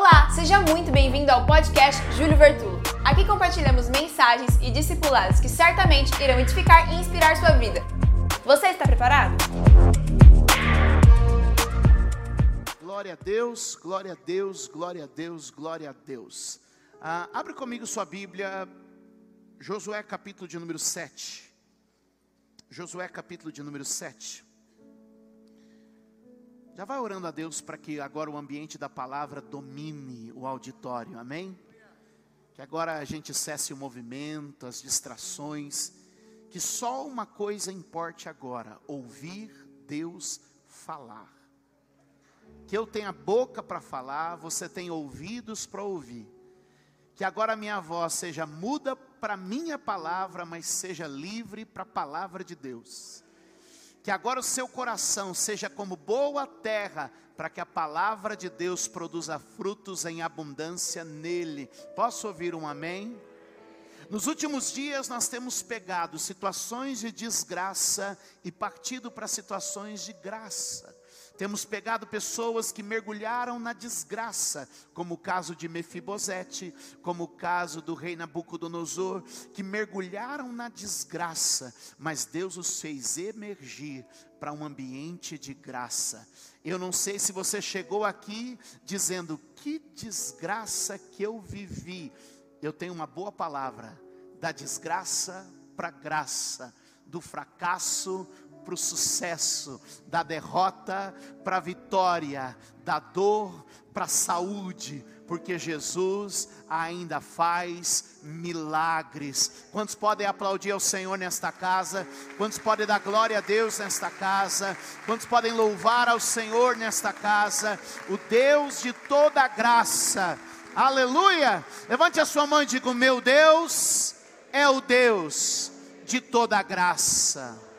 Olá, seja muito bem-vindo ao podcast Júlio Vertulo. Aqui compartilhamos mensagens e discipulados que certamente irão edificar e inspirar sua vida. Você está preparado? Glória a Deus, glória a Deus, glória a Deus, glória a Deus. Ah, abre comigo sua Bíblia, Josué capítulo de número 7. Josué capítulo de número 7. Já vai orando a Deus para que agora o ambiente da palavra domine o auditório, amém? Que agora a gente cesse o movimento, as distrações, que só uma coisa importe agora: ouvir Deus falar. Que eu tenha boca para falar, você tem ouvidos para ouvir. Que agora a minha voz seja muda para minha palavra, mas seja livre para a palavra de Deus que agora o seu coração seja como boa terra, para que a palavra de Deus produza frutos em abundância nele. Posso ouvir um amém? Nos últimos dias nós temos pegado situações de desgraça e partido para situações de graça. Temos pegado pessoas que mergulharam na desgraça, como o caso de Mefibosete, como o caso do rei Nabucodonosor, que mergulharam na desgraça, mas Deus os fez emergir para um ambiente de graça. Eu não sei se você chegou aqui dizendo que desgraça que eu vivi. Eu tenho uma boa palavra, da desgraça para graça, do fracasso para o sucesso, da derrota para a vitória, da dor para a saúde, porque Jesus ainda faz milagres. Quantos podem aplaudir ao Senhor nesta casa? Quantos podem dar glória a Deus nesta casa? Quantos podem louvar ao Senhor nesta casa? O Deus de toda graça. Aleluia! Levante a sua mão e diga: Meu Deus é o Deus de toda graça.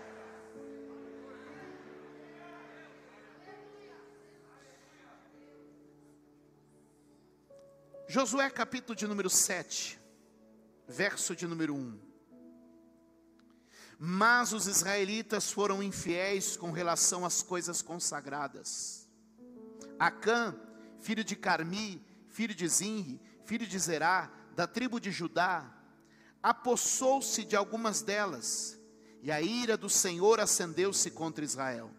Josué capítulo de número 7, verso de número 1. Mas os israelitas foram infiéis com relação às coisas consagradas. Acã, filho de Carmi, filho de Zinri, filho de Zerá, da tribo de Judá, apossou-se de algumas delas, e a ira do Senhor acendeu-se contra Israel.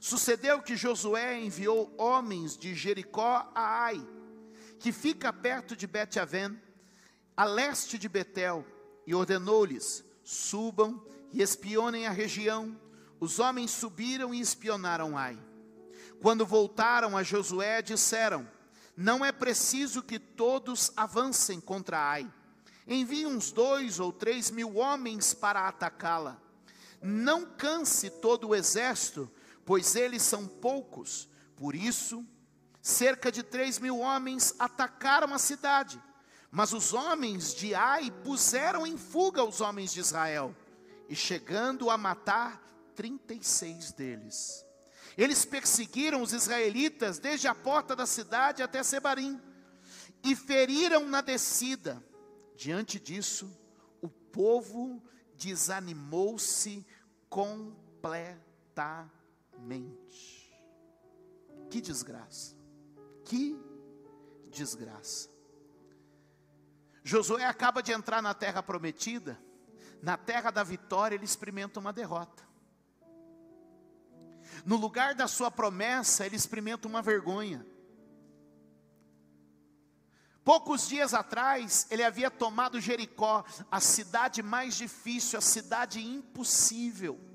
Sucedeu que Josué enviou homens de Jericó a Ai, que fica perto de Bet-Aven, a leste de Betel, e ordenou-lhes: subam e espionem a região. Os homens subiram e espionaram Ai. Quando voltaram a Josué, disseram: Não é preciso que todos avancem contra Ai. Envie uns dois ou três mil homens para atacá-la. Não canse todo o exército, pois eles são poucos. Por isso, Cerca de três mil homens atacaram a cidade, mas os homens de Ai puseram em fuga os homens de Israel, e chegando a matar 36 deles. Eles perseguiram os israelitas desde a porta da cidade até Sebarim, e feriram na descida. Diante disso, o povo desanimou-se completamente. Que desgraça. Que desgraça. Josué acaba de entrar na terra prometida, na terra da vitória, ele experimenta uma derrota. No lugar da sua promessa, ele experimenta uma vergonha. Poucos dias atrás, ele havia tomado Jericó, a cidade mais difícil, a cidade impossível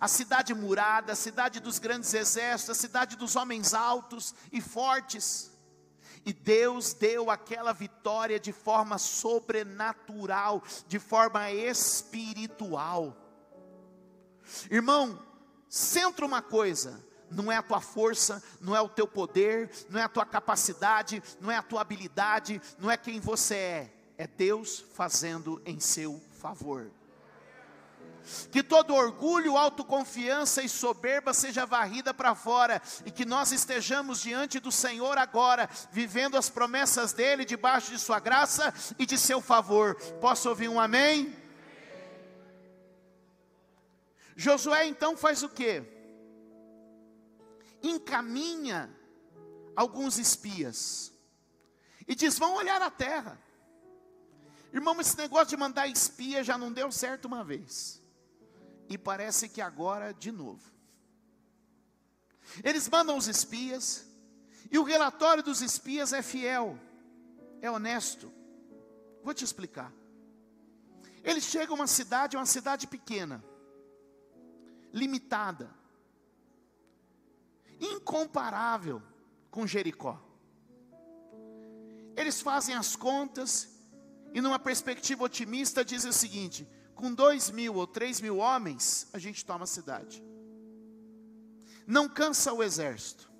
a cidade murada, a cidade dos grandes exércitos, a cidade dos homens altos e fortes. E Deus deu aquela vitória de forma sobrenatural, de forma espiritual. Irmão, centra uma coisa: não é a tua força, não é o teu poder, não é a tua capacidade, não é a tua habilidade, não é quem você é, é Deus fazendo em seu favor que todo orgulho, autoconfiança e soberba seja varrida para fora, e que nós estejamos diante do Senhor agora, vivendo as promessas dEle, debaixo de Sua graça e de seu favor. Posso ouvir um amém? Josué então faz o que? Encaminha alguns espias e diz: Vão olhar a terra. Irmão, esse negócio de mandar espia já não deu certo uma vez, e parece que agora de novo. Eles mandam os espias, e o relatório dos espias é fiel, é honesto. Vou te explicar. Eles chegam a uma cidade, uma cidade pequena, limitada, incomparável com Jericó. Eles fazem as contas e, numa perspectiva otimista, dizem o seguinte: com dois mil ou três mil homens, a gente toma a cidade. Não cansa o exército.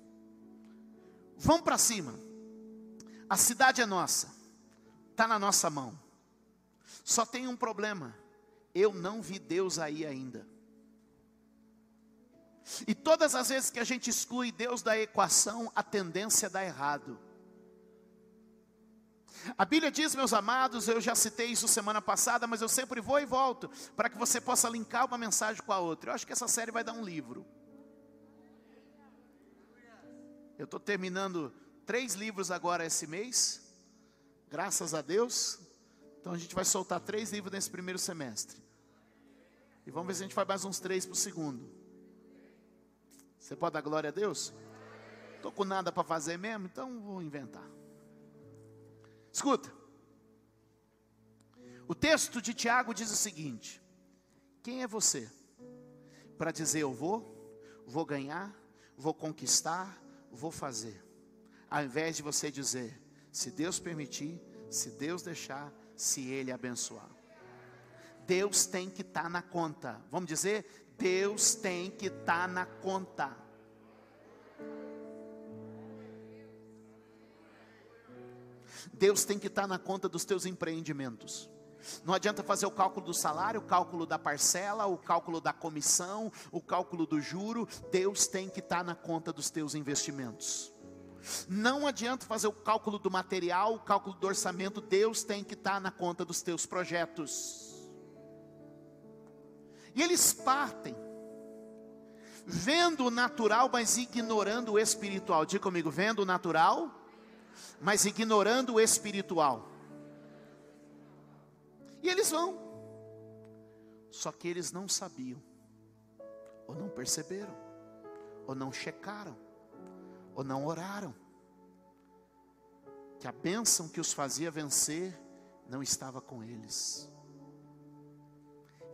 Vão para cima. A cidade é nossa, está na nossa mão. Só tem um problema: eu não vi Deus aí ainda. E todas as vezes que a gente exclui Deus da equação, a tendência é dar errado. A Bíblia diz, meus amados, eu já citei isso semana passada, mas eu sempre vou e volto, para que você possa linkar uma mensagem com a outra. Eu acho que essa série vai dar um livro. Eu estou terminando três livros agora esse mês, graças a Deus. Então a gente vai soltar três livros nesse primeiro semestre. E vamos ver se a gente faz mais uns três para o segundo. Você pode dar glória a Deus? Estou com nada para fazer mesmo, então vou inventar. Escuta. O texto de Tiago diz o seguinte: Quem é você para dizer eu vou, vou ganhar, vou conquistar, vou fazer? Ao invés de você dizer, se Deus permitir, se Deus deixar, se Ele abençoar. Deus tem que estar tá na conta. Vamos dizer, Deus tem que estar tá na conta. Deus tem que estar na conta dos teus empreendimentos. Não adianta fazer o cálculo do salário, o cálculo da parcela, o cálculo da comissão, o cálculo do juro. Deus tem que estar na conta dos teus investimentos. Não adianta fazer o cálculo do material, o cálculo do orçamento. Deus tem que estar na conta dos teus projetos. E eles partem, vendo o natural, mas ignorando o espiritual. Diga comigo, vendo o natural, mas ignorando o espiritual. E eles vão, só que eles não sabiam, ou não perceberam, ou não checaram, ou não oraram, que a bênção que os fazia vencer não estava com eles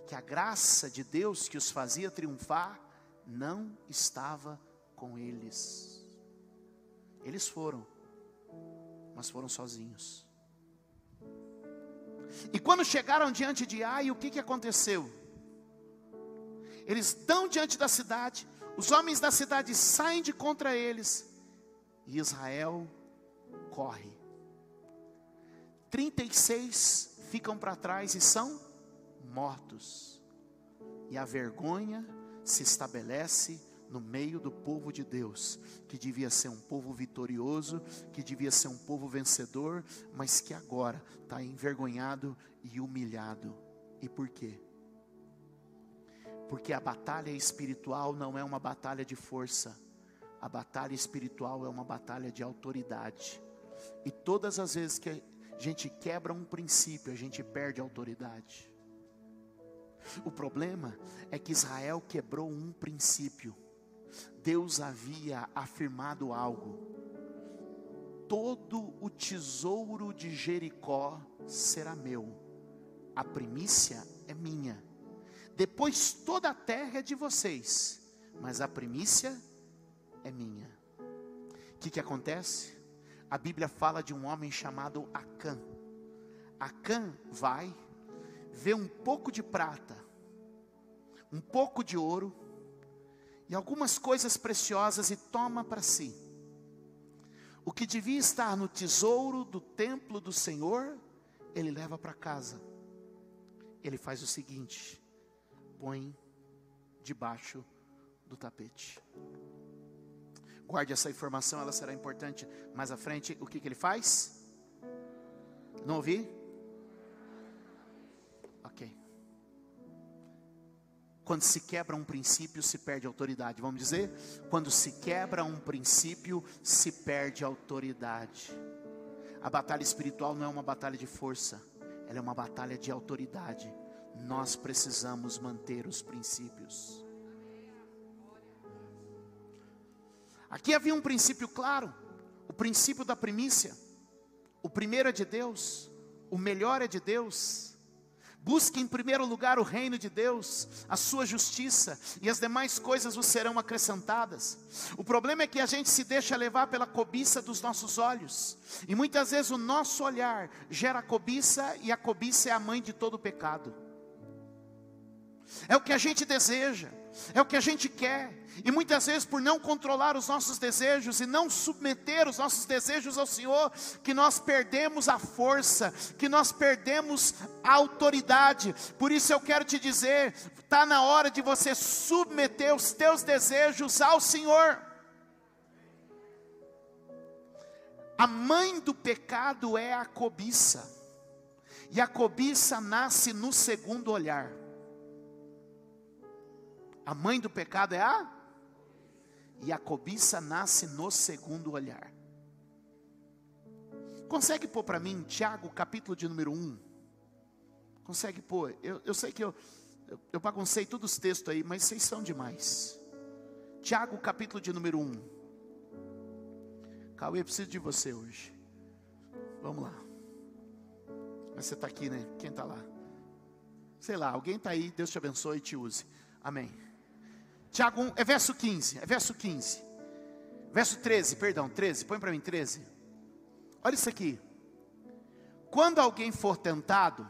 que a graça de Deus que os fazia triunfar não estava com eles. Eles foram, mas foram sozinhos. E quando chegaram diante de Ai, o que, que aconteceu? Eles estão diante da cidade, os homens da cidade saem de contra eles, e Israel corre. 36 ficam para trás e são mortos. E a vergonha se estabelece no meio do povo de Deus, que devia ser um povo vitorioso, que devia ser um povo vencedor, mas que agora está envergonhado e humilhado. E por quê? Porque a batalha espiritual não é uma batalha de força, a batalha espiritual é uma batalha de autoridade. E todas as vezes que a gente quebra um princípio, a gente perde a autoridade. O problema é que Israel quebrou um princípio. Deus havia afirmado algo. Todo o tesouro de Jericó será meu. A primícia é minha. Depois toda a terra é de vocês, mas a primícia é minha. O que, que acontece? A Bíblia fala de um homem chamado Acã. Acã vai vê um pouco de prata, um pouco de ouro e algumas coisas preciosas e toma para si. O que devia estar no tesouro do templo do Senhor, ele leva para casa. Ele faz o seguinte: põe debaixo do tapete. Guarde essa informação, ela será importante mais à frente. O que, que ele faz? Não ouvi? Ok. Quando se quebra um princípio, se perde autoridade. Vamos dizer? Quando se quebra um princípio, se perde autoridade. A batalha espiritual não é uma batalha de força, ela é uma batalha de autoridade. Nós precisamos manter os princípios. Aqui havia um princípio claro, o princípio da primícia. O primeiro é de Deus, o melhor é de Deus. Busque em primeiro lugar o reino de Deus, a sua justiça, e as demais coisas vos serão acrescentadas. O problema é que a gente se deixa levar pela cobiça dos nossos olhos, e muitas vezes o nosso olhar gera cobiça, e a cobiça é a mãe de todo pecado. É o que a gente deseja, é o que a gente quer, e muitas vezes, por não controlar os nossos desejos e não submeter os nossos desejos ao Senhor, que nós perdemos a força, que nós perdemos a autoridade. Por isso eu quero te dizer: está na hora de você submeter os teus desejos ao Senhor. A mãe do pecado é a cobiça, e a cobiça nasce no segundo olhar. A mãe do pecado é a e a cobiça nasce no segundo olhar. Consegue pôr para mim Tiago, capítulo de número 1? Consegue pôr? Eu, eu sei que eu, eu, eu baguncei todos os textos aí, mas vocês são demais. Tiago, capítulo de número 1. Cauê, preciso de você hoje. Vamos lá. Mas você está aqui, né? Quem está lá? Sei lá, alguém está aí, Deus te abençoe e te use. Amém. Tiago 1, é verso 15, é verso 15. Verso 13, perdão, 13, põe para mim 13. Olha isso aqui. Quando alguém for tentado,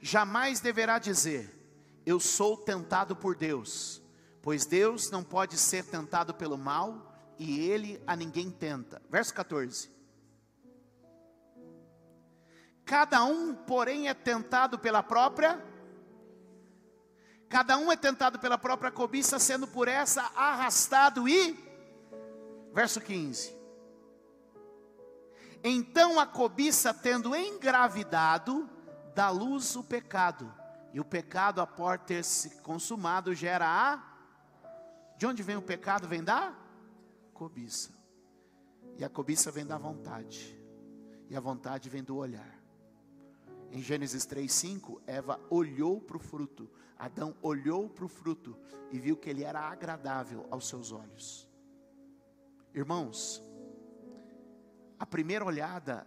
jamais deverá dizer: Eu sou tentado por Deus, pois Deus não pode ser tentado pelo mal e ele a ninguém tenta. Verso 14. Cada um, porém, é tentado pela própria Cada um é tentado pela própria cobiça, sendo por essa arrastado e. Verso 15. Então a cobiça, tendo engravidado, dá luz o pecado. E o pecado, após ter se consumado, gera a. De onde vem o pecado? Vem da cobiça. E a cobiça vem da vontade. E a vontade vem do olhar. Em Gênesis 3:5, Eva olhou para o fruto. Adão olhou para o fruto e viu que ele era agradável aos seus olhos. Irmãos, a primeira olhada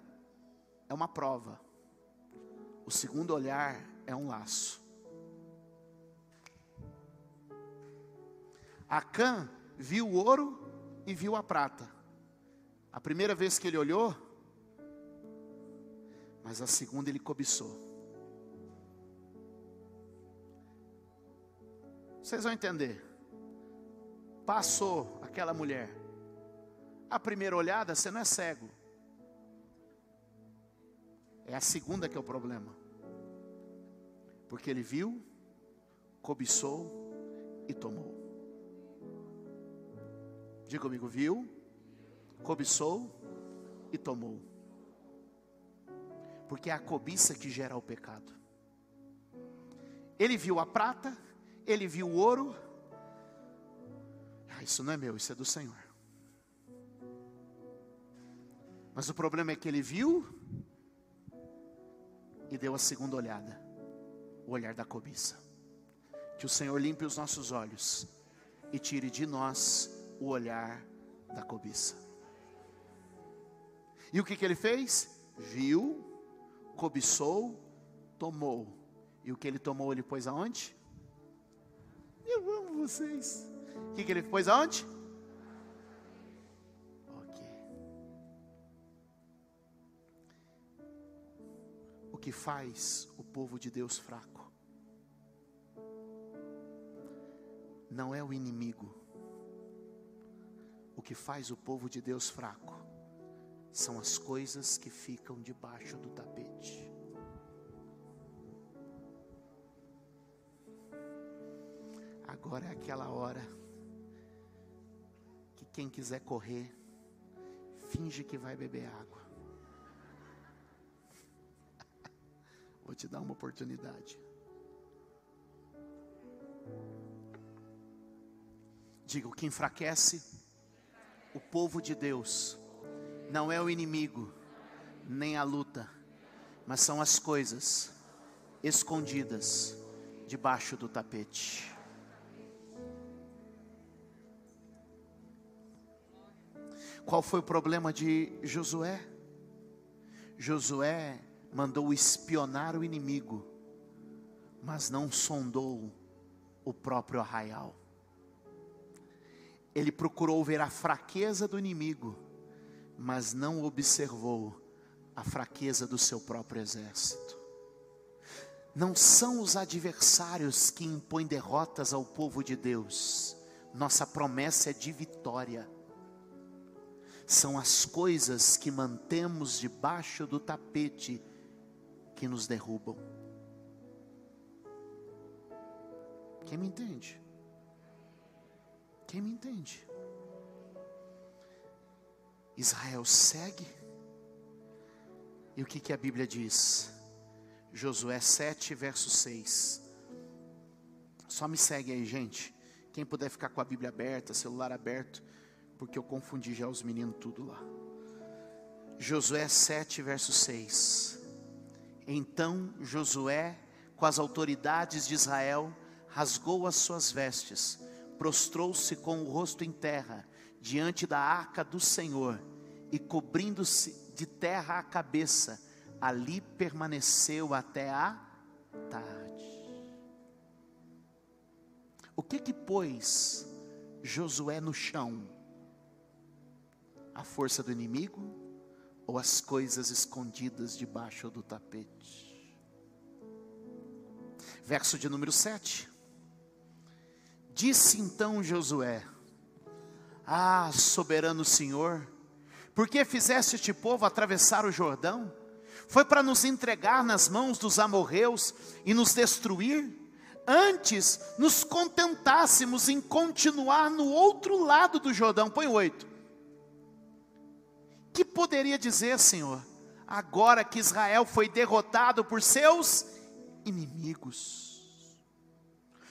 é uma prova. O segundo olhar é um laço. Acã viu o ouro e viu a prata. A primeira vez que ele olhou, mas a segunda ele cobiçou. Vocês vão entender. Passou aquela mulher. A primeira olhada, você não é cego. É a segunda que é o problema. Porque ele viu, cobiçou e tomou. Diga comigo, viu, cobiçou e tomou porque é a cobiça que gera o pecado. Ele viu a prata, ele viu o ouro. Ah, isso não é meu, isso é do Senhor. Mas o problema é que ele viu e deu a segunda olhada, o olhar da cobiça. Que o Senhor limpe os nossos olhos e tire de nós o olhar da cobiça. E o que, que ele fez? Viu, cobiçou, tomou. E o que ele tomou, ele pôs aonde? Eu amo vocês. O que, que ele pôs aonde? Ok. O que faz o povo de Deus fraco não é o inimigo. O que faz o povo de Deus fraco são as coisas que ficam debaixo do tapete. Agora é aquela hora que quem quiser correr, finge que vai beber água. Vou te dar uma oportunidade. Diga, o que enfraquece o povo de Deus não é o inimigo, nem a luta, mas são as coisas escondidas debaixo do tapete. Qual foi o problema de Josué? Josué mandou espionar o inimigo, mas não sondou o próprio arraial. Ele procurou ver a fraqueza do inimigo, mas não observou a fraqueza do seu próprio exército. Não são os adversários que impõem derrotas ao povo de Deus, nossa promessa é de vitória. São as coisas que mantemos debaixo do tapete que nos derrubam. Quem me entende? Quem me entende? Israel segue. E o que, que a Bíblia diz? Josué 7, verso 6. Só me segue aí, gente. Quem puder ficar com a Bíblia aberta, celular aberto, porque eu confundi já os meninos tudo lá. Josué 7, verso 6. Então Josué, com as autoridades de Israel, rasgou as suas vestes, prostrou-se com o rosto em terra, diante da arca do Senhor, e cobrindo-se de terra a cabeça, ali permaneceu até a tarde. O que que pôs Josué no chão? A força do inimigo ou as coisas escondidas debaixo do tapete? Verso de número 7. Disse então Josué: Ah, soberano Senhor, por que fizeste este povo atravessar o Jordão? Foi para nos entregar nas mãos dos amorreus e nos destruir? Antes nos contentássemos em continuar no outro lado do Jordão. Põe oito. Que poderia dizer, Senhor, agora que Israel foi derrotado por seus inimigos?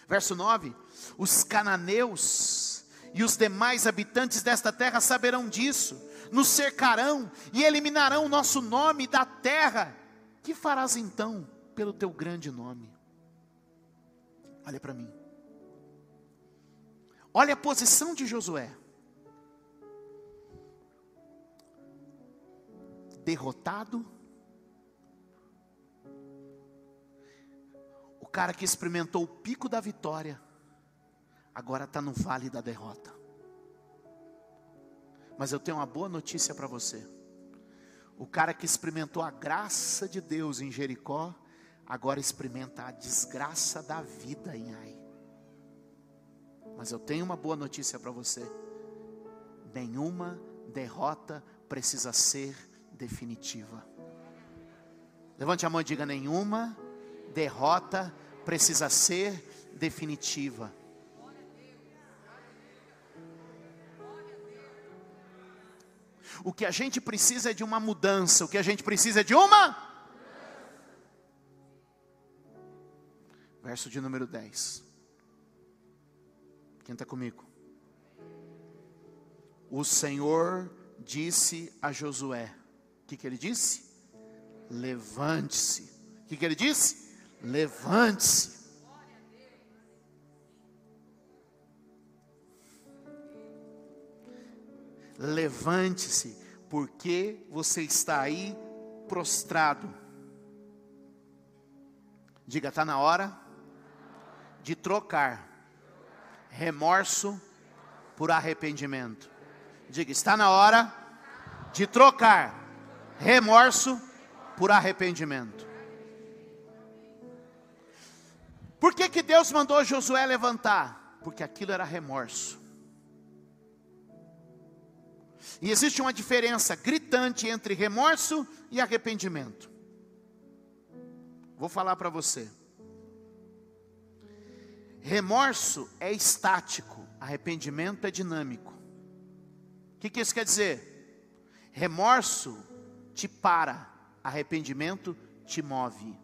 Verso 9: Os cananeus e os demais habitantes desta terra saberão disso, nos cercarão e eliminarão o nosso nome da terra. Que farás então pelo teu grande nome? Olha para mim. Olha a posição de Josué. Derrotado, o cara que experimentou o pico da vitória, agora está no vale da derrota. Mas eu tenho uma boa notícia para você. O cara que experimentou a graça de Deus em Jericó, agora experimenta a desgraça da vida em Ai. Mas eu tenho uma boa notícia para você. Nenhuma derrota precisa ser definitiva. Levante a mão e diga: nenhuma derrota precisa ser definitiva. O que a gente precisa é de uma mudança. O que a gente precisa é de uma. Verso de número 10. Quem está comigo? O Senhor disse a Josué: O que, que ele disse? Levante-se. O que, que ele disse? Levante-se. Levante-se, porque você está aí prostrado. Diga, está na hora de trocar remorso por arrependimento. Diga, está na hora de trocar remorso por arrependimento. Por que, que Deus mandou Josué levantar? Porque aquilo era remorso. E existe uma diferença gritante entre remorso e arrependimento. Vou falar para você. Remorso é estático, arrependimento é dinâmico. O que, que isso quer dizer? Remorso te para, arrependimento te move.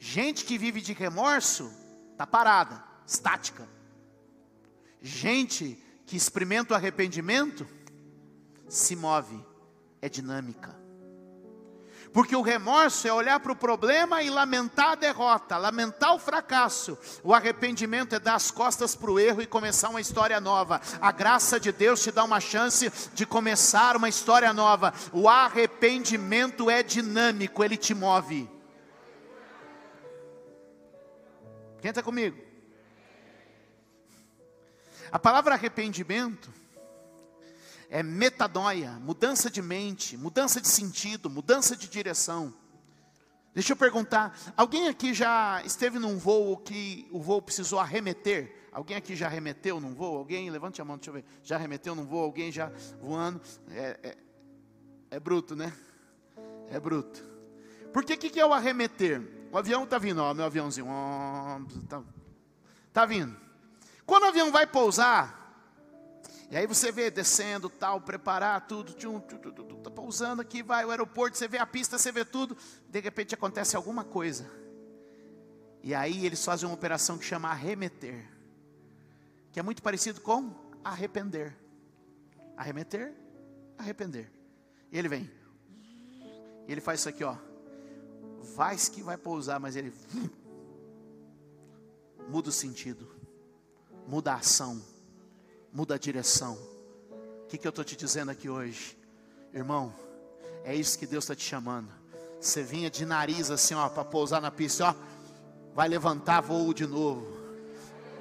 Gente que vive de remorso está parada, estática, Gente que experimenta o arrependimento se move, é dinâmica. Porque o remorso é olhar para o problema e lamentar a derrota, lamentar o fracasso. O arrependimento é dar as costas para o erro e começar uma história nova. A graça de Deus te dá uma chance de começar uma história nova. O arrependimento é dinâmico, ele te move. Quem está comigo? A palavra arrependimento é metanoia, mudança de mente, mudança de sentido, mudança de direção. Deixa eu perguntar, alguém aqui já esteve num voo que o voo precisou arremeter? Alguém aqui já arremeteu num voo? Alguém, levante a mão, deixa eu ver. Já arremeteu num voo? Alguém já voando? É, é, é bruto, né? É bruto. Por que, que é o arremeter? O avião está vindo, ó, meu aviãozinho. Está tá vindo. Quando o avião vai pousar, e aí você vê descendo, tal, preparar tudo, tchum, tchum, tchum, tchum, tá pousando aqui, vai o aeroporto, você vê a pista, você vê tudo, de repente acontece alguma coisa. E aí eles fazem uma operação que chama arremeter, que é muito parecido com arrepender. Arremeter, arrepender. E ele vem. E ele faz isso aqui, ó. Vai que vai pousar, mas ele muda o sentido, muda a ação muda a direção. O que, que eu estou te dizendo aqui hoje? Irmão, é isso que Deus está te chamando. Você vinha de nariz assim, ó, para pousar na pista, ó, vai levantar voo de novo.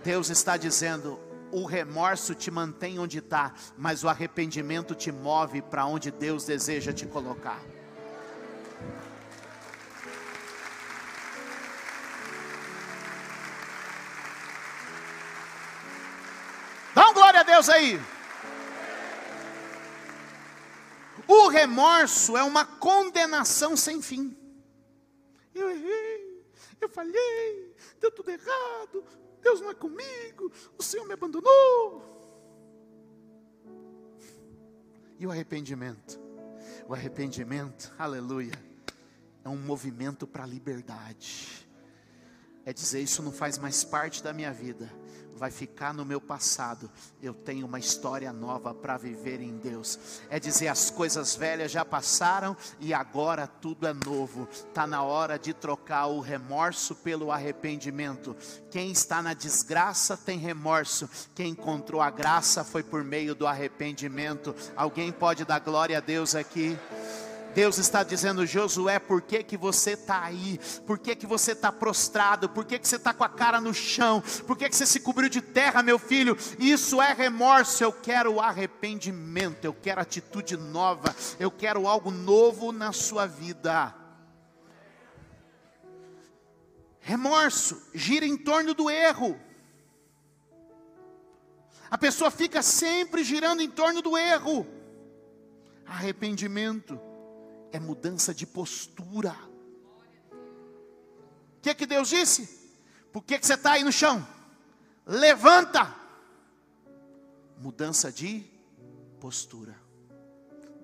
Deus está dizendo: o remorso te mantém onde está, mas o arrependimento te move para onde Deus deseja te colocar. Deus aí. O remorso é uma condenação sem fim. Eu errei, eu falhei, deu tudo errado, Deus não é comigo, o Senhor me abandonou. E o arrependimento? O arrependimento, aleluia, é um movimento para a liberdade. É dizer, isso não faz mais parte da minha vida vai ficar no meu passado. Eu tenho uma história nova para viver em Deus. É dizer, as coisas velhas já passaram e agora tudo é novo. Está na hora de trocar o remorso pelo arrependimento. Quem está na desgraça tem remorso. Quem encontrou a graça foi por meio do arrependimento. Alguém pode dar glória a Deus aqui? Deus está dizendo, Josué, por que, que você está aí? Por que, que você está prostrado? Por que, que você está com a cara no chão? Por que, que você se cobriu de terra, meu filho? Isso é remorso. Eu quero arrependimento, eu quero atitude nova, eu quero algo novo na sua vida. Remorso gira em torno do erro. A pessoa fica sempre girando em torno do erro. Arrependimento é mudança de postura. O que, que Deus disse? Por que, que você está aí no chão? Levanta. Mudança de postura.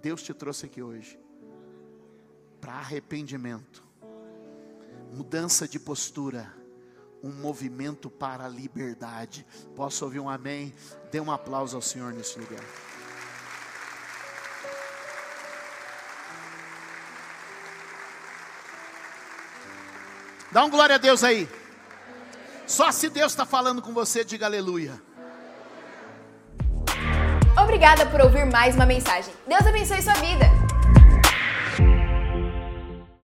Deus te trouxe aqui hoje para arrependimento, mudança de postura, um movimento para a liberdade. Posso ouvir um amém? Dê um aplauso ao Senhor nesse lugar. Dá um glória a Deus aí. Só se Deus está falando com você, diga aleluia. Obrigada por ouvir mais uma mensagem. Deus abençoe sua vida.